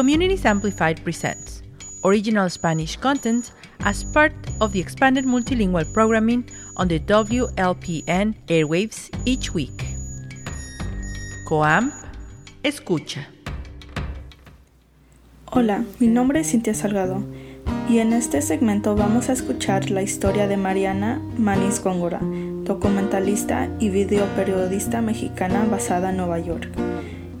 Communities Amplified presents original Spanish content as part of the expanded multilingual programming on the WLPN airwaves each week. Coam, escucha. Hola, mi nombre es Cintia Salgado y en este segmento vamos a escuchar la historia de Mariana Manis Góngora, documentalista y videoperiodista mexicana basada en Nueva York.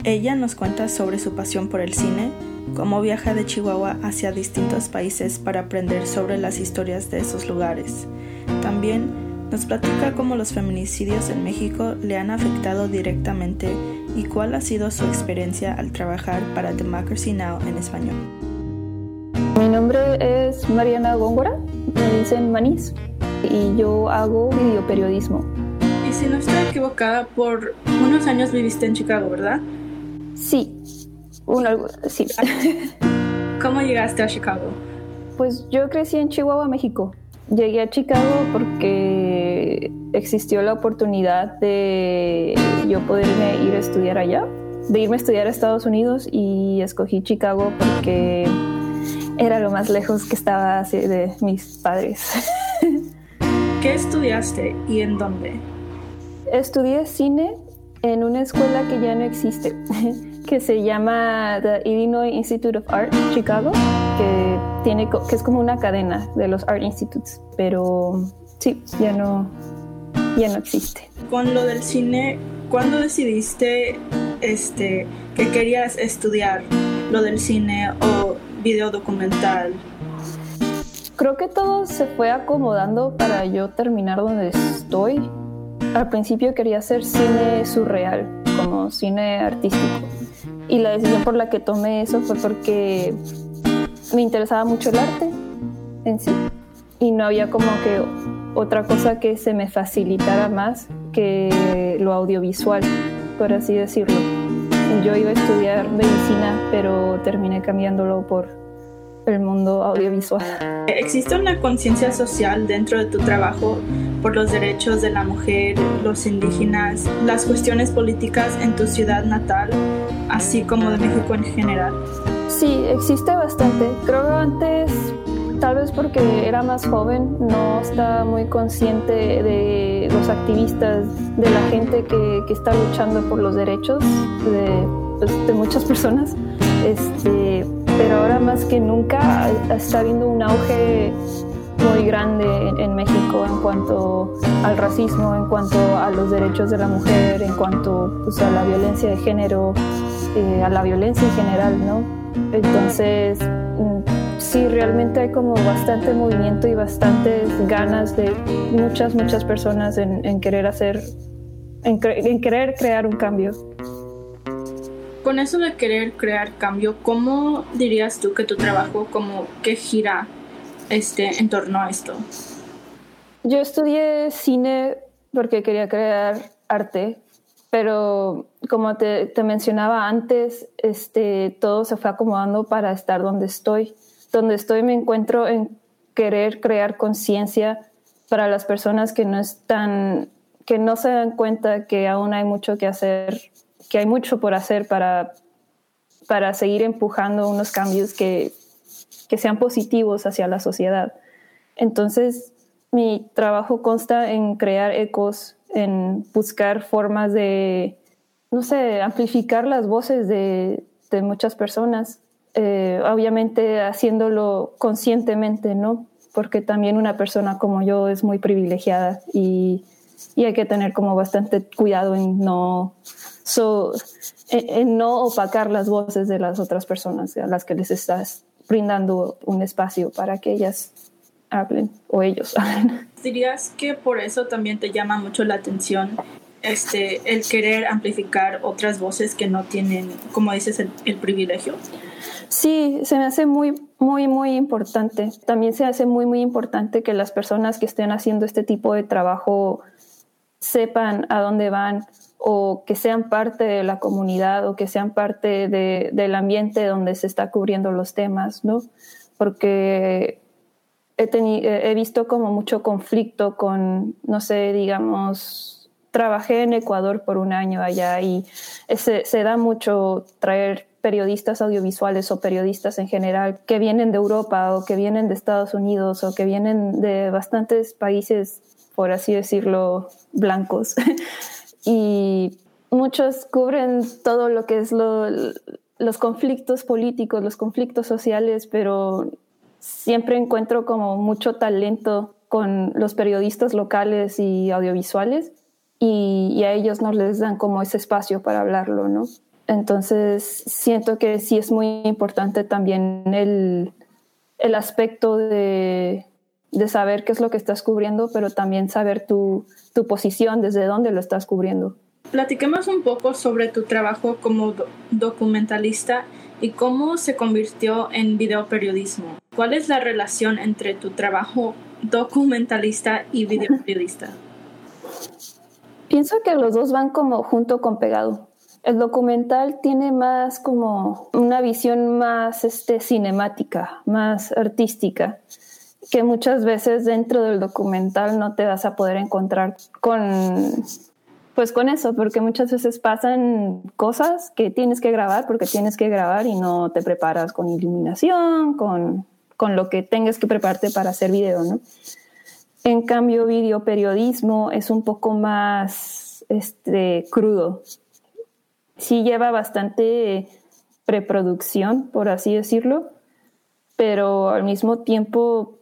Ella nos cuenta sobre su pasión por el cine, cómo viaja de Chihuahua hacia distintos países para aprender sobre las historias de esos lugares. También nos platica cómo los feminicidios en México le han afectado directamente y cuál ha sido su experiencia al trabajar para Democracy Now! en español. Mi nombre es Mariana Góngora, me dicen Manís, y yo hago videoperiodismo. Y si no estoy equivocada, por unos años viviste en Chicago, ¿verdad? Sí, uno, sí. ¿Cómo llegaste a Chicago? Pues yo crecí en Chihuahua, México. Llegué a Chicago porque existió la oportunidad de yo poderme ir a estudiar allá, de irme a estudiar a Estados Unidos y escogí Chicago porque era lo más lejos que estaba de mis padres. ¿Qué estudiaste y en dónde? Estudié cine en una escuela que ya no existe. Que se llama The Illinois Institute of Art Chicago, que, tiene, que es como una cadena de los Art Institutes, pero sí, ya no, ya no existe. Con lo del cine, ¿cuándo decidiste este, que querías estudiar lo del cine o video documental? Creo que todo se fue acomodando para yo terminar donde estoy. Al principio quería hacer cine surreal, como cine artístico y la decisión por la que tomé eso fue porque me interesaba mucho el arte en sí y no había como que otra cosa que se me facilitara más que lo audiovisual, por así decirlo. Yo iba a estudiar medicina, pero terminé cambiándolo por el mundo audiovisual. ¿Existe una conciencia social dentro de tu trabajo por los derechos de la mujer, los indígenas, las cuestiones políticas en tu ciudad natal, así como de México en general? Sí, existe bastante. Creo que antes, tal vez porque era más joven, no estaba muy consciente de los activistas, de la gente que, que está luchando por los derechos de, pues, de muchas personas. Este, pero ahora más que nunca está habiendo un auge muy grande en, México en cuanto al racismo, en cuanto a los derechos de la mujer, en cuanto pues, a la violencia de género, eh, a la violencia en general, ¿no? Entonces, mm, sí, realmente hay como bastante movimiento y bastantes ganas de muchas, muchas personas en, querer hacer, en, en querer crear un cambio. Con eso de querer crear cambio, ¿cómo dirías tú que tu trabajo como que gira este, en torno a esto? Yo estudié cine porque quería crear arte, pero como te, te, mencionaba antes, este, todo se fue acomodando para estar donde estoy. Donde estoy me encuentro en querer crear conciencia para las personas que no están, que no se dan cuenta que aún hay mucho que hacer, que hay mucho por hacer para, para seguir empujando unos cambios que, que sean positivos hacia la sociedad. Entonces, mi trabajo consta en crear ecos, en buscar formas de, no sé, amplificar las voces de, de muchas personas, eh, obviamente haciéndolo conscientemente, ¿no? Porque también una persona como yo es muy privilegiada y, y hay que tener como bastante cuidado en no, en no opacar las voces de las otras personas a las que les estás brindando un espacio para que ellas hablen o ellos hablen. ¿Dirías que por eso también te llama mucho la atención este, el querer amplificar otras voces que no tienen, como dices, el, privilegio? Sí, se me hace muy, muy, muy importante. También se hace muy, muy importante que las personas que estén haciendo este tipo de trabajo sepan a dónde van o que sean parte de la comunidad o que sean parte del ambiente donde se está cubriendo los temas, ¿no? Porque he, he visto como mucho conflicto con, no sé, digamos, trabajé en Ecuador por un año allá y se, se da mucho traer periodistas audiovisuales o periodistas en general que vienen de Europa o que vienen de Estados Unidos o que vienen de bastantes países, por así decirlo, blancos. y muchos cubren todo lo que es los conflictos políticos, los conflictos sociales, pero siempre encuentro como mucho talento con los periodistas locales y audiovisuales y, a ellos no les dan como ese espacio para hablarlo, ¿no? Entonces siento que sí es muy importante también el, el aspecto de, de, saber qué es lo que estás cubriendo, pero también saber tu, tu posición, desde dónde lo estás cubriendo. Platiquemos un poco sobre tu trabajo como documentalista y cómo se convirtió en videoperiodismo. ¿Cuál es la relación entre tu trabajo documentalista y videoperiodista? Pienso que los dos van como junto con pegado. El documental tiene más como una visión más este, cinemática, más artística, que muchas veces dentro del documental no te vas a poder encontrar con, pues con eso, porque muchas veces pasan cosas que tienes que grabar porque tienes que grabar y no te preparas con iluminación, con, con lo que tengas que prepararte para hacer video, ¿no? En cambio, videoperiodismo es un poco más este, crudo. Sí lleva bastante preproducción, por así decirlo, pero al mismo tiempo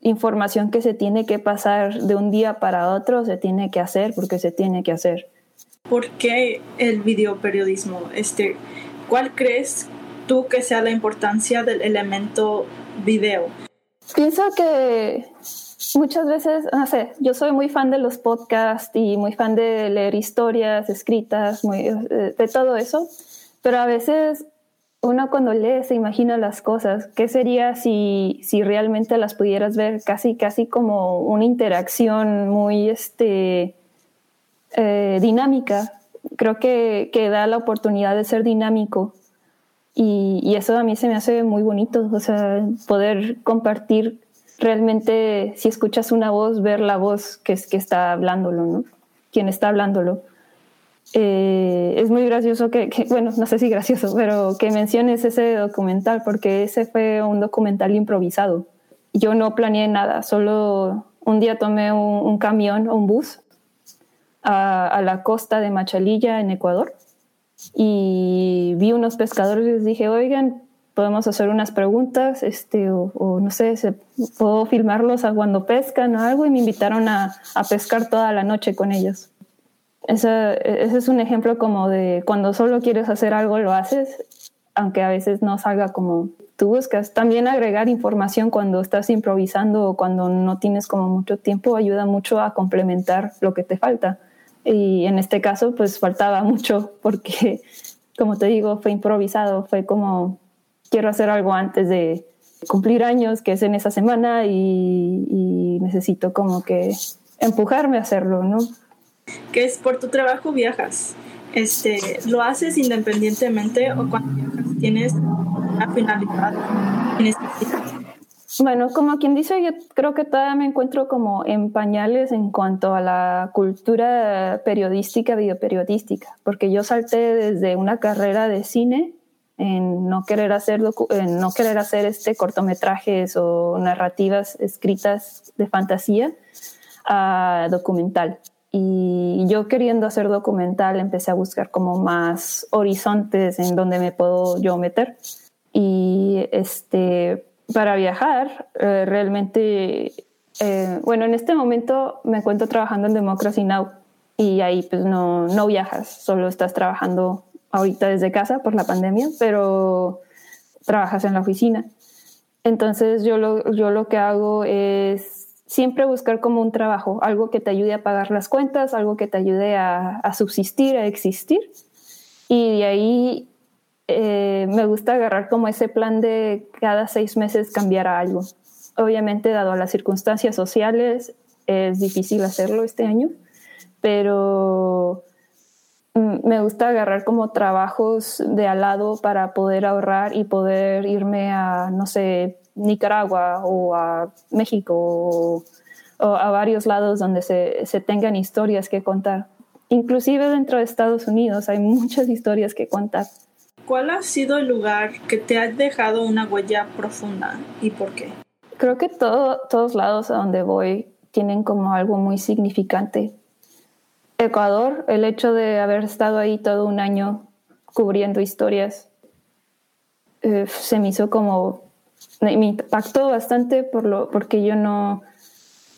información que se tiene que pasar de un día para otro se tiene que hacer porque se tiene que hacer. ¿Por qué el videoperiodismo? Este, ¿Cuál crees tú que sea la importancia del elemento video? Pienso que muchas veces, no sé, yo soy muy fan de los podcasts y muy fan de leer historias escritas, muy, eh, de todo eso, pero a veces uno cuando lee se imagina las cosas. ¿Qué sería si, si realmente las pudieras ver casi, casi como una interacción muy este, eh, dinámica? Creo que, que, da la oportunidad de ser dinámico y, y, eso a mí se me hace muy bonito, o sea, poder compartir realmente si escuchas una voz, ver la voz que, es, que está hablándolo, ¿no? Quien está hablándolo. Eh, es muy gracioso que, bueno, no sé si gracioso, pero que menciones ese documental, porque ese fue un documental improvisado. Yo no planeé nada, solo un día tomé un, camión o un bus a, la costa de Machalilla, en Ecuador, y vi unos pescadores y les dije, oigan, podemos hacer unas preguntas, este, o, no sé, puedo filmarlos a cuando pescan o algo y me invitaron a pescar toda la noche con ellos. Ese, ese, es un ejemplo como de cuando solo quieres hacer algo lo haces, aunque a veces no salga como tú buscas. También agregar información cuando estás improvisando o cuando no tienes como mucho tiempo ayuda mucho a complementar lo que te falta. Y en este caso pues faltaba mucho porque, como te digo, fue improvisado, fue como quiero hacer algo antes de cumplir años, que es en esa semana, y, necesito como que empujarme a hacerlo, ¿no? Que es por tu trabajo viajas. Este, ¿Lo haces independientemente o cuando viajas tienes una finalidad en Bueno, como quien dice, yo creo que todavía me encuentro como en pañales en cuanto a la cultura periodística, videoperiodística, porque yo salté desde una carrera de cine en no querer hacer, en no querer hacer este cortometrajes o narrativas escritas de fantasía a documental. Y yo queriendo hacer documental empecé a buscar como más horizontes en donde me puedo yo meter. Y este, para viajar, eh, realmente, eh, bueno, en este momento me encuentro trabajando en Democracy Now! Y ahí pues no, no viajas, solo estás trabajando ahorita desde casa por la pandemia, pero trabajas en la oficina. Entonces yo lo, yo lo que hago es siempre buscar como un trabajo, algo que te ayude a pagar las cuentas, algo que te ayude a, subsistir, a existir. Y de ahí eh, me gusta agarrar como ese plan de cada seis meses cambiar algo. Obviamente, dado las circunstancias sociales, es difícil hacerlo este año, pero me gusta agarrar como trabajos de al lado para poder ahorrar y poder irme a, no sé, Nicaragua o a México o, a varios lados donde se, se, tengan historias que contar. Inclusive dentro de Estados Unidos hay muchas historias que contar. ¿cuál ha sido el lugar que te ha dejado una huella profunda y por qué? Creo que todo, todos lados a donde voy tienen como algo muy significante. Ecuador, el hecho de haber estado ahí todo un año cubriendo historias, eh, se me hizo como, me impactó bastante por lo, porque yo no,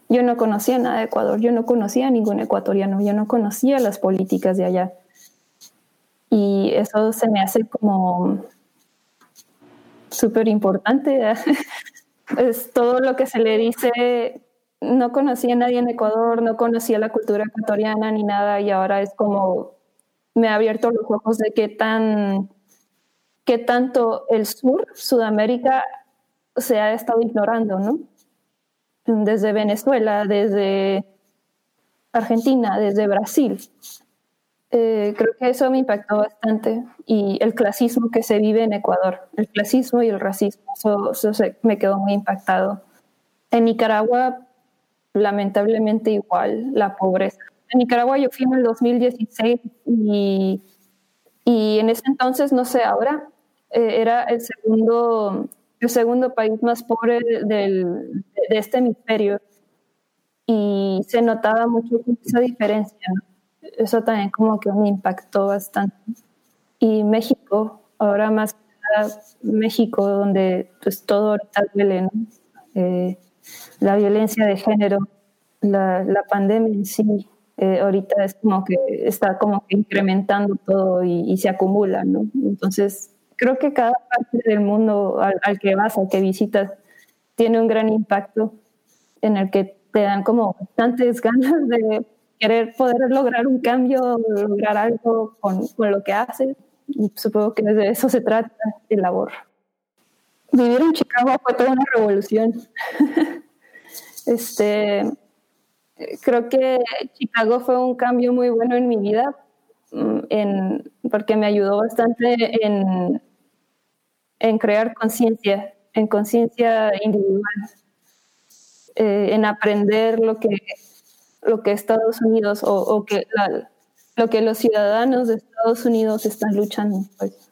yo no conocía nada de Ecuador, yo no conocía a ningún ecuatoriano, yo no conocía las políticas de allá. Y eso se me hace como súper importante. es todo lo que se le dice no conocía a nadie en Ecuador, no conocía la cultura ecuatoriana ni nada y ahora es como me ha abierto los ojos de qué tan qué tanto el sur, Sudamérica se ha estado ignorando, ¿no? Desde Venezuela, desde Argentina, desde Brasil. Eh, creo que eso me impactó bastante y el clasismo que se vive en Ecuador, el clasismo y el racismo, eso, me quedó muy impactado. En Nicaragua lamentablemente igual la pobreza. En Nicaragua yo fui en el 2016 y, y en ese entonces, no sé, ahora eh, era el segundo, el segundo país más pobre del, de este hemisferio y se notaba mucho esa diferencia. Eso también como que me impactó bastante. Y México, ahora más México, donde pues todo ahorita duele, ¿no? Eh, la violencia de género, la, la pandemia en sí, eh, ahorita es como que está como que incrementando todo y, se acumula, ¿no? Entonces, creo que cada parte del mundo al, que vas, al que visitas, tiene un gran impacto en el que te dan como bastantes ganas de querer poder lograr un cambio, lograr algo con, con lo que haces. Y supongo que de eso se trata el labor vivir en Chicago fue toda una revolución. este, creo que Chicago fue un cambio muy bueno en mi vida, mm, en, porque me ayudó bastante en, en crear conciencia, en conciencia individual, eh, en aprender lo que, lo que Estados Unidos o, que lo que los ciudadanos de Estados Unidos están luchando. Pues.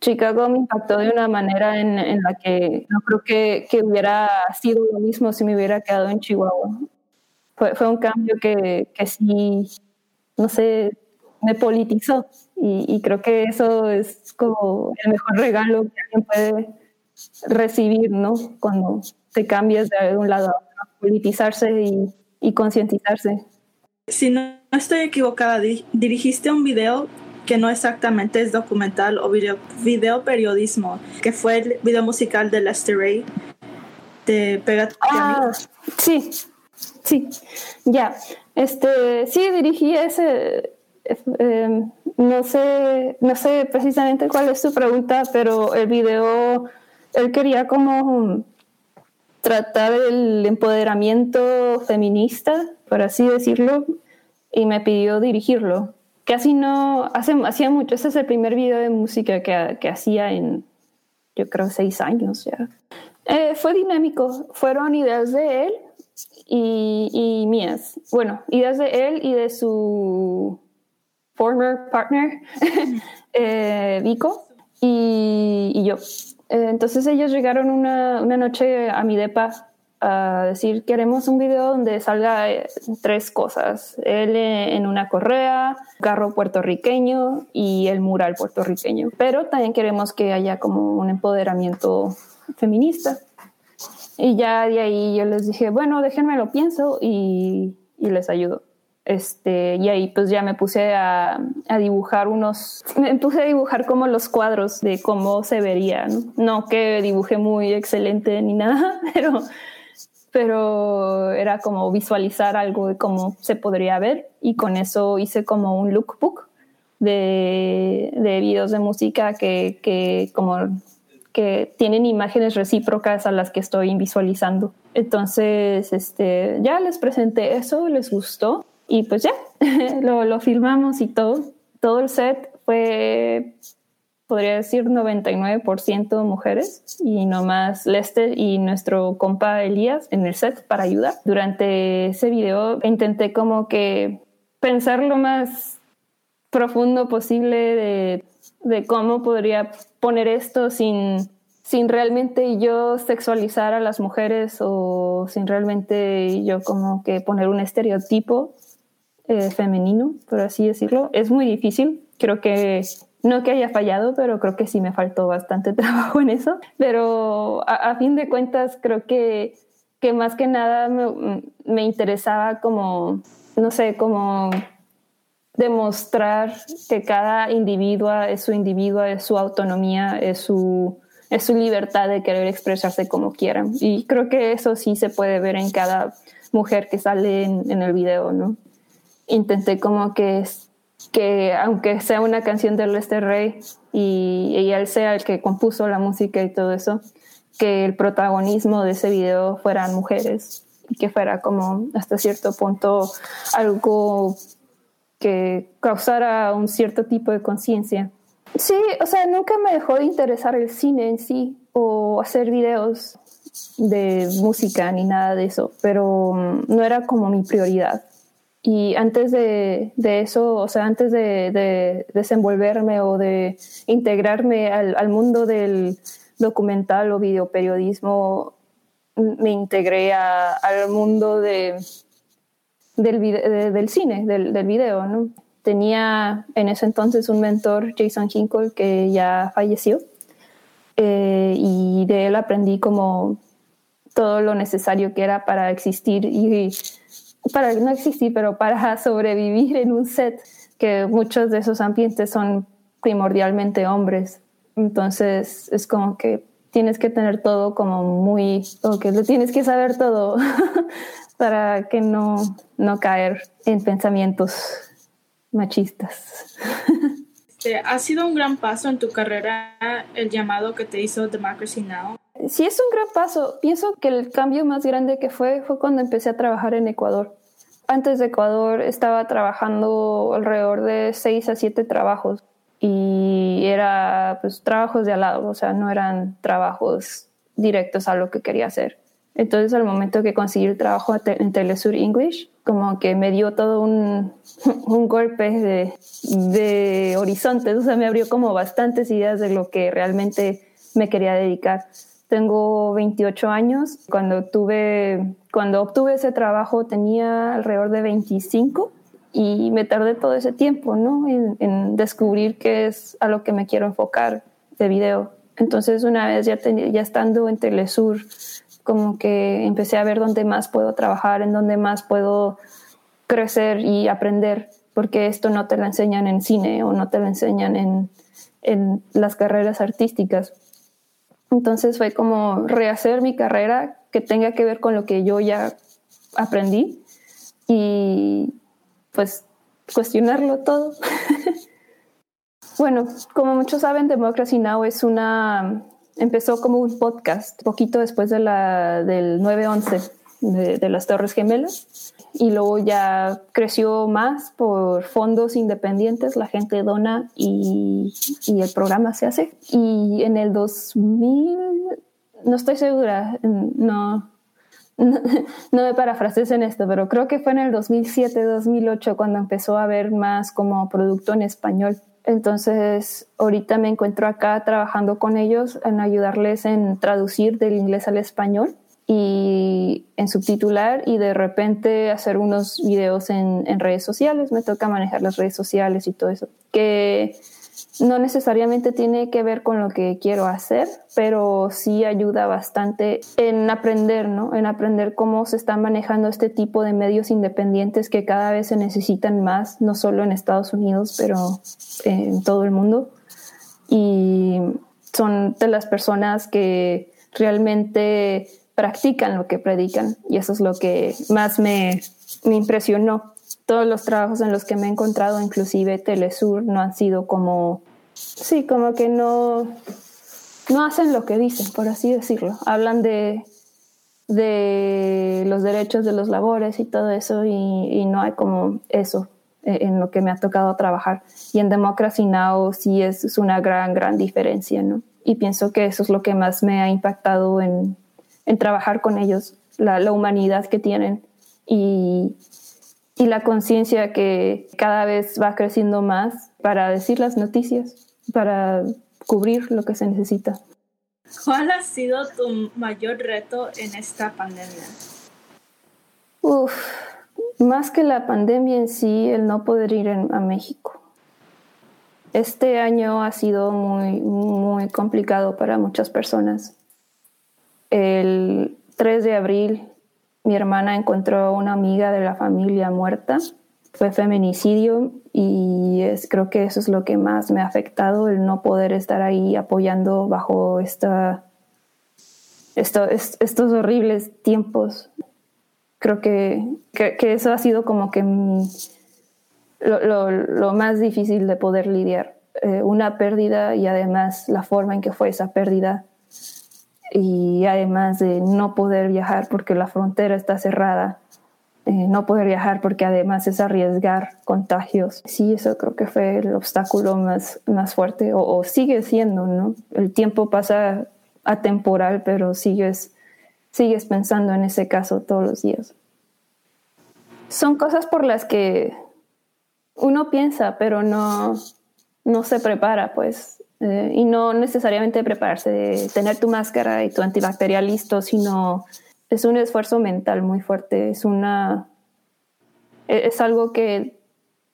Chicago me impactó de una manera en, la que no creo que, que, hubiera sido lo mismo si me hubiera quedado en Chihuahua. Fue, fue un cambio que, que, sí, no sé, me politizó y, creo que eso es como el mejor regalo que alguien puede recibir, ¿no? Cuando te cambias de un lado a otro, politizarse y, y concientizarse. Si no estoy equivocada, dirigiste un video que no exactamente es documental o video, video periodismo, que fue el video musical de Lester Ray de Pégate ah, Sí, sí, ya. Este, sí, dirigí ese. Em, no sé, no sé precisamente cuál es su pregunta, pero el video, él quería como tratar el empoderamiento feminista, por así decirlo, y me pidió dirigirlo casi no, hace, hacía mucho, ese es el primer video de música que, que hacía en, yo creo, seis años ya. Eh, fue dinámico, fueron ideas de él y, y, mías. Bueno, ideas de él y de su former partner, eh, Vico, y, yo. Eh, entonces ellos llegaron una, noche a mi depa a decir, queremos un video donde salga eh, tres cosas, él en una correa, carro puertorriqueño y el mural puertorriqueño. Pero también queremos que haya como un empoderamiento feminista. Y ya de ahí yo les dije, bueno, déjenme lo pienso y les ayudo. Este, y ahí pues ya me puse a, a, dibujar unos, me puse a dibujar como los cuadros de cómo se vería, ¿no? no que dibujé muy excelente ni nada, pero pero era como visualizar algo de cómo se podría ver y con eso hice como un lookbook de, de videos de música que, que como que tienen imágenes recíprocas a las que estoy visualizando. Entonces, este, ya les presenté eso, les gustó y pues ya, lo, lo filmamos y todo. Todo el set fue podría decir 99% mujeres y nomás Lester y nuestro compa Elías en el set para ayudar. Durante ese video intenté como que pensar lo más profundo posible de de cómo podría poner esto sin, sin realmente yo sexualizar a las mujeres o sin realmente yo como que poner un estereotipo eh, femenino, por así decirlo. Es muy difícil. Creo que no que haya fallado, pero creo que sí me faltó bastante trabajo en eso. Pero a, fin de cuentas, creo que, que más que nada me, me interesaba como, no sé, como demostrar que cada individuo es su individuo, es su autonomía, es su, es su libertad de querer expresarse como quieran. Y creo que eso sí se puede ver en cada mujer que sale en, en el video, ¿no? Intenté como que, que, aunque sea una canción de Lester Rey y, y él sea el que compuso la música y todo eso, que el protagonismo de ese video fueran mujeres y que fuera como hasta cierto punto algo que causara un cierto tipo de conciencia. Sí, o sea, nunca me dejó de interesar el cine en sí o hacer videos de música ni nada de eso, pero mm, no era como mi prioridad. Y antes de, de eso, o sea, antes de, de, desenvolverme o de integrarme al, al mundo del documental o videoperiodismo, me integré a, al mundo de, del, del cine, del, del video, ¿no? Tenía en ese entonces un mentor, Jason Hinkle, que ya falleció, eh, y de él aprendí como todo lo necesario que era para existir y para no existir, pero para sobrevivir en un set, que muchos de esos ambientes son primordialmente hombres. Entonces es como que tienes que tener todo como muy, o que lo tienes que saber todo para que no, no caer en pensamientos machistas. Este, ha sido un gran paso en tu carrera el llamado que te hizo Democracy Now. Sí, es un gran paso. Pienso que el cambio más grande que fue fue cuando empecé a trabajar en Ecuador. Antes de Ecuador estaba trabajando alrededor de seis a siete trabajos y era pues trabajos de al lado, o sea, no eran trabajos directos a lo que quería hacer. Entonces, al momento que conseguí el trabajo en Telesur English, como que me dio todo un, un golpe de, de horizontes, o sea, me abrió como bastantes ideas de lo que realmente me quería dedicar. Tengo 28 años. Cuando, tuve, cuando obtuve ese trabajo tenía alrededor de 25 y me tardé todo ese tiempo ¿no? en, descubrir qué es a lo que me quiero enfocar de video. Entonces, una vez ya, ya estando en Telesur, como que empecé a ver dónde más puedo trabajar, en dónde más puedo crecer y aprender, porque esto no te lo enseñan en cine o no te lo enseñan en, en las carreras artísticas. Entonces fue como rehacer mi carrera que tenga que ver con lo que yo ya aprendí y pues cuestionarlo todo. bueno, como muchos saben, Democracy Now! es una empezó como un podcast, poquito después de la, del 9-11 de, de, las Torres Gemelas. Y luego ya creció más por fondos independientes, la gente dona y, y el programa se hace. Y en el 2000, no estoy segura, no, no, no me parafrases en esto, pero creo que fue en el 2007-2008 cuando empezó a haber más como producto en español entonces, ahorita me encuentro acá trabajando con ellos en ayudarles en traducir del inglés al español y en subtitular y de repente hacer unos videos en, en redes sociales. Me toca manejar las redes sociales y todo eso. Que no necesariamente tiene que ver con lo que quiero hacer, pero sí ayuda bastante en aprender, ¿no? En aprender cómo se están manejando este tipo de medios independientes que cada vez se necesitan más, no solo en Estados Unidos, pero en todo el mundo. Y son de las personas que realmente practican lo que predican y eso es lo que más me, impresionó todos los trabajos en los que me he encontrado, inclusive Telesur, no han sido como, sí, como que no, no hacen lo que dicen, por así decirlo. Hablan de, de los derechos de los labores y todo eso y, no hay como eso en lo que me ha tocado trabajar. Y en Democracy Now! sí es una gran, gran diferencia, ¿no? Y pienso que eso es lo que más me ha impactado en, en trabajar con ellos, la, la humanidad que tienen y, y la conciencia que cada vez va creciendo más para decir las noticias. para cubrir lo que se necesita. ¿Cuál ha sido tu mayor reto en esta pandemia? Uf, más que la pandemia en sí, el no poder ir a México. Este año ha sido muy, muy complicado para muchas personas. El 3 de abril, mi hermana encontró a una amiga de la familia muerta. Fue feminicidio y es, creo que eso es lo que más me ha afectado, el no poder estar ahí apoyando bajo esta, estos horribles tiempos. Creo que, que, eso ha sido como que lo, lo, más difícil de poder lidiar. Eh, una pérdida y además la forma en que fue esa pérdida y además de no poder viajar porque la frontera está cerrada, eh, no poder viajar porque además es arriesgar contagios. Sí, eso creo que fue el obstáculo más, más fuerte o, o sigue siendo, ¿no? El tiempo pasa atemporal, pero sigues, sigues pensando en ese caso todos los días. Son cosas por las que uno piensa, pero no, no se prepara, pues. Eh, y no necesariamente prepararse de tener tu máscara y tu antibacterial listo, sino es un esfuerzo mental muy fuerte. Es una. E, es algo que,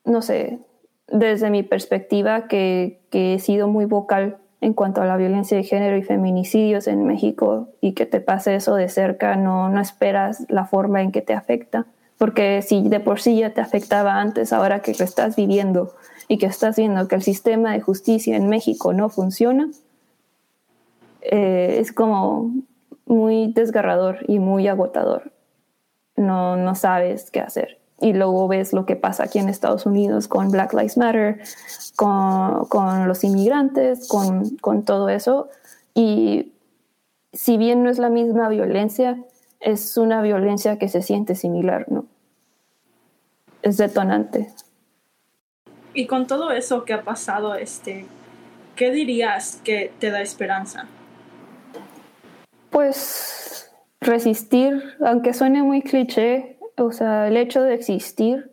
no sé, desde mi perspectiva, que, que he sido muy vocal en cuanto a la violencia de género y feminicidios en México y que te pase eso de cerca, no, no esperas la forma en que te afecta. Porque si de por sí ya te afectaba antes, ahora que lo estás viviendo y que estás viendo que el sistema de justicia en México no funciona, eh, es como muy desgarrador y muy agotador. No, no sabes qué hacer. Y luego ves lo que pasa aquí en Estados Unidos con Black Lives Matter, con, con los inmigrantes, con, con todo eso. Y si bien no es la misma violencia, es una violencia que se siente similar, ¿no? Es detonante. Y con todo eso que ha pasado, este, ¿qué dirías que te da esperanza? Pues resistir, aunque suene muy cliché, o sea, el hecho de existir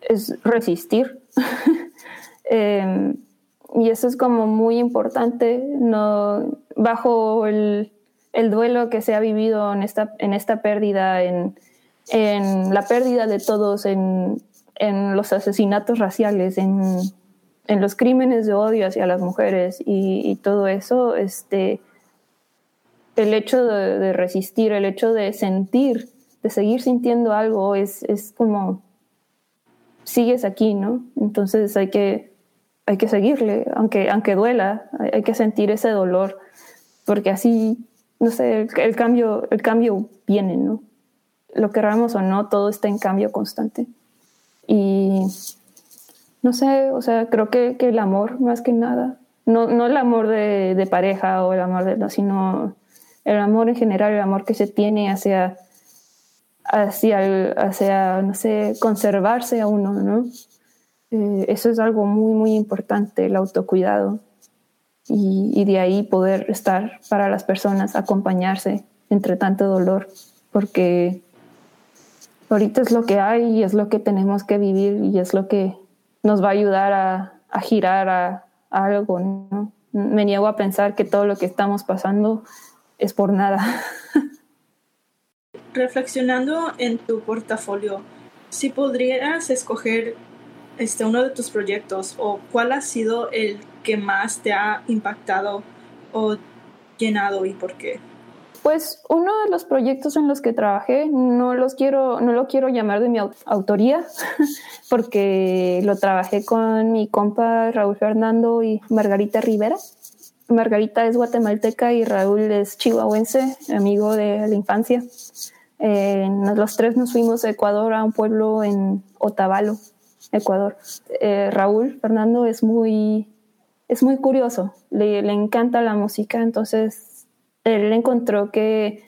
es resistir. Em, y eso es como muy importante, no, bajo el, el, duelo que se ha vivido en esta, en esta pérdida, en, en la pérdida de todos, en, en los asesinatos raciales, en, en, los crímenes de odio hacia las mujeres y, todo eso, este, el hecho de, resistir, el hecho de sentir, de seguir sintiendo algo, es, es como, sigues aquí, ¿no? Entonces hay que, hay que seguirle, aunque, aunque duela, hay, que sentir ese dolor, porque así, no sé, el, cambio, el cambio viene, ¿no? Lo queramos o no, todo está en cambio constante. Y no sé, o sea, creo que, que el amor más que nada, no, no el amor de, de, pareja o el amor de, sino el amor en general, el amor que se tiene hacia, hacia, hacia no sé, conservarse a uno, ¿no? Eh, eso es algo muy, muy importante, el autocuidado. Y, y de ahí poder estar para las personas, acompañarse entre tanto dolor, porque ahorita es lo que hay y es lo que tenemos que vivir y es lo que nos va a ayudar a, girar a, algo. ¿no? Me niego a pensar que todo lo que estamos pasando es por nada. Reflexionando en tu portafolio, si podrías escoger este, uno de tus proyectos o cuál ha sido el que más te ha impactado o llenado y por qué. Pues uno de los proyectos en los que trabajé no los quiero, no lo quiero llamar de mi autoría, porque lo trabajé con mi compa Raúl Fernando y Margarita Rivera. Margarita es guatemalteca y Raúl es chihuahuense, amigo de la infancia. Los tres nos fuimos a Ecuador, a un pueblo en Otavalo, Ecuador. Eh, Raúl Fernando es muy, es muy curioso, le, le encanta la música, entonces él encontró que,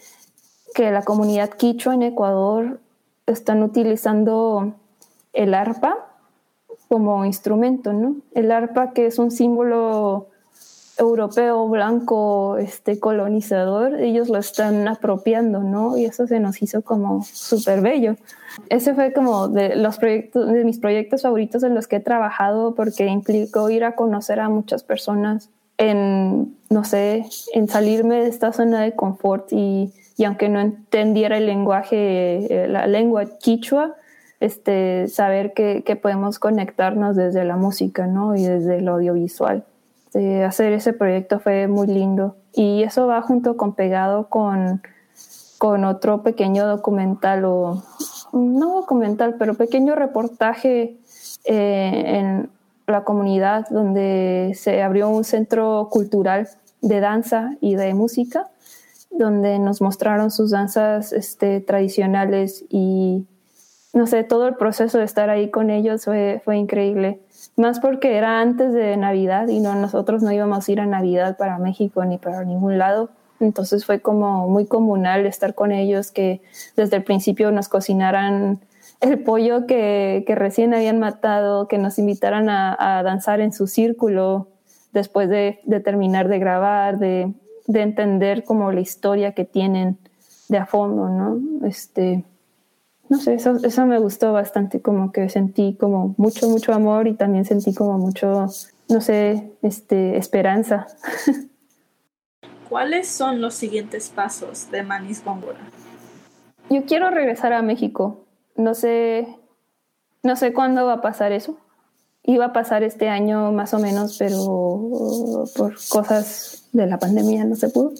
que la comunidad quichua en Ecuador están utilizando el arpa como instrumento, ¿no? El arpa que es un símbolo europeo blanco este colonizador ellos lo están apropiando no y eso se nos hizo como súper bello ese fue como de los proyectos de mis proyectos favoritos en los que he trabajado porque implicó ir a conocer a muchas personas en no sé en salirme de esta zona de confort y, y aunque no entendiera el lenguaje eh, la lengua quichua este saber que, que podemos conectarnos desde la música no y desde el audiovisual este, hacer ese proyecto fue muy lindo. Y eso va junto con pegado con, con otro pequeño documental o no documental, pero pequeño reportaje eh, en la comunidad donde se abrió un centro cultural de danza y de música, donde nos mostraron sus danzas este, tradicionales y no sé, todo el proceso de estar ahí con ellos fue, fue increíble más porque era antes de Navidad y no nosotros no íbamos a ir a Navidad para México ni para ningún lado. Entonces fue como muy comunal estar con ellos, que desde el principio nos cocinaran el pollo que, que recién habían matado, que nos invitaran a, a danzar en su círculo después de, de terminar de grabar, de, de, entender como la historia que tienen de a fondo, ¿no? Este, no sé, eso, eso me gustó bastante, como que sentí como mucho, mucho amor y también sentí como mucho, no sé, este, esperanza. ¿Cuáles son los siguientes pasos de Manis Góngora? Yo quiero regresar a México. No sé, no sé cuándo va a pasar eso. Iba a pasar este año más o menos, pero por cosas de la pandemia no se pudo.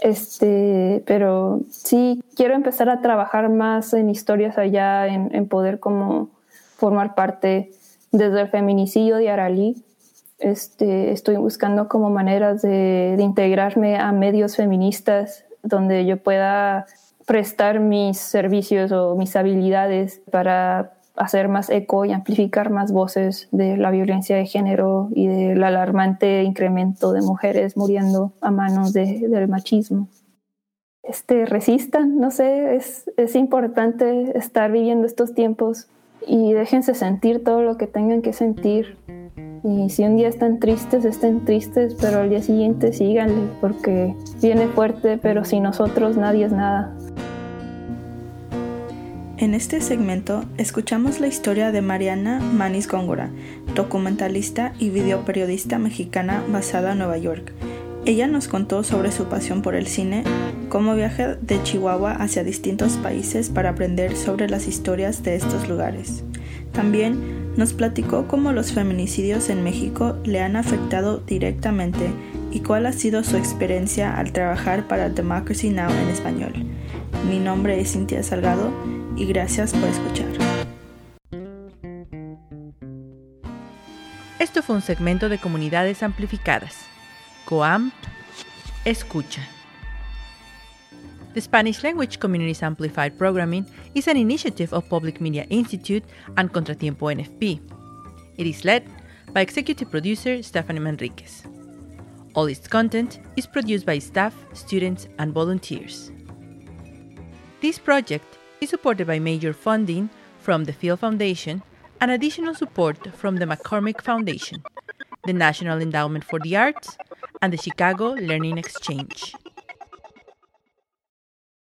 Este, pero sí quiero empezar a trabajar más en historias allá, en, poder como formar parte desde el feminicidio de Aralí. Este, estoy buscando como maneras de, de integrarme a medios feministas donde yo pueda prestar mis servicios o mis habilidades para hacer más eco y amplificar más voces de la violencia de género y del alarmante incremento de mujeres muriendo a manos del machismo. Este, resistan, no sé, es, es importante estar viviendo estos tiempos y déjense sentir todo lo que tengan que sentir. Y si un día están tristes, estén tristes, pero al día siguiente síganle, porque viene fuerte, pero sin nosotros nadie es nada. En este segmento escuchamos la historia de Mariana Manis Góngora, documentalista y videoperiodista mexicana basada en Nueva York. Ella nos contó sobre su pasión por el cine, cómo viaja de Chihuahua hacia distintos países para aprender sobre las historias de estos lugares. También nos platicó cómo los feminicidios en México le han afectado directamente y cuál ha sido su experiencia al trabajar para Democracy Now! en español. Mi nombre es Cintia Salgado y gracias por escuchar. Esto fue un segmento de Comunidades Amplificadas. COAM Escucha. The Spanish Language Communities Amplified Programming is an initiative of Public Media Institute and Contratiempo NFP. It is led by executive producer Stephanie Manriquez. All its content is produced by staff, students, and volunteers. This project is supported by major funding from the Field Foundation and additional support from the McCormick Foundation, the National Endowment for the Arts, and the Chicago Learning Exchange.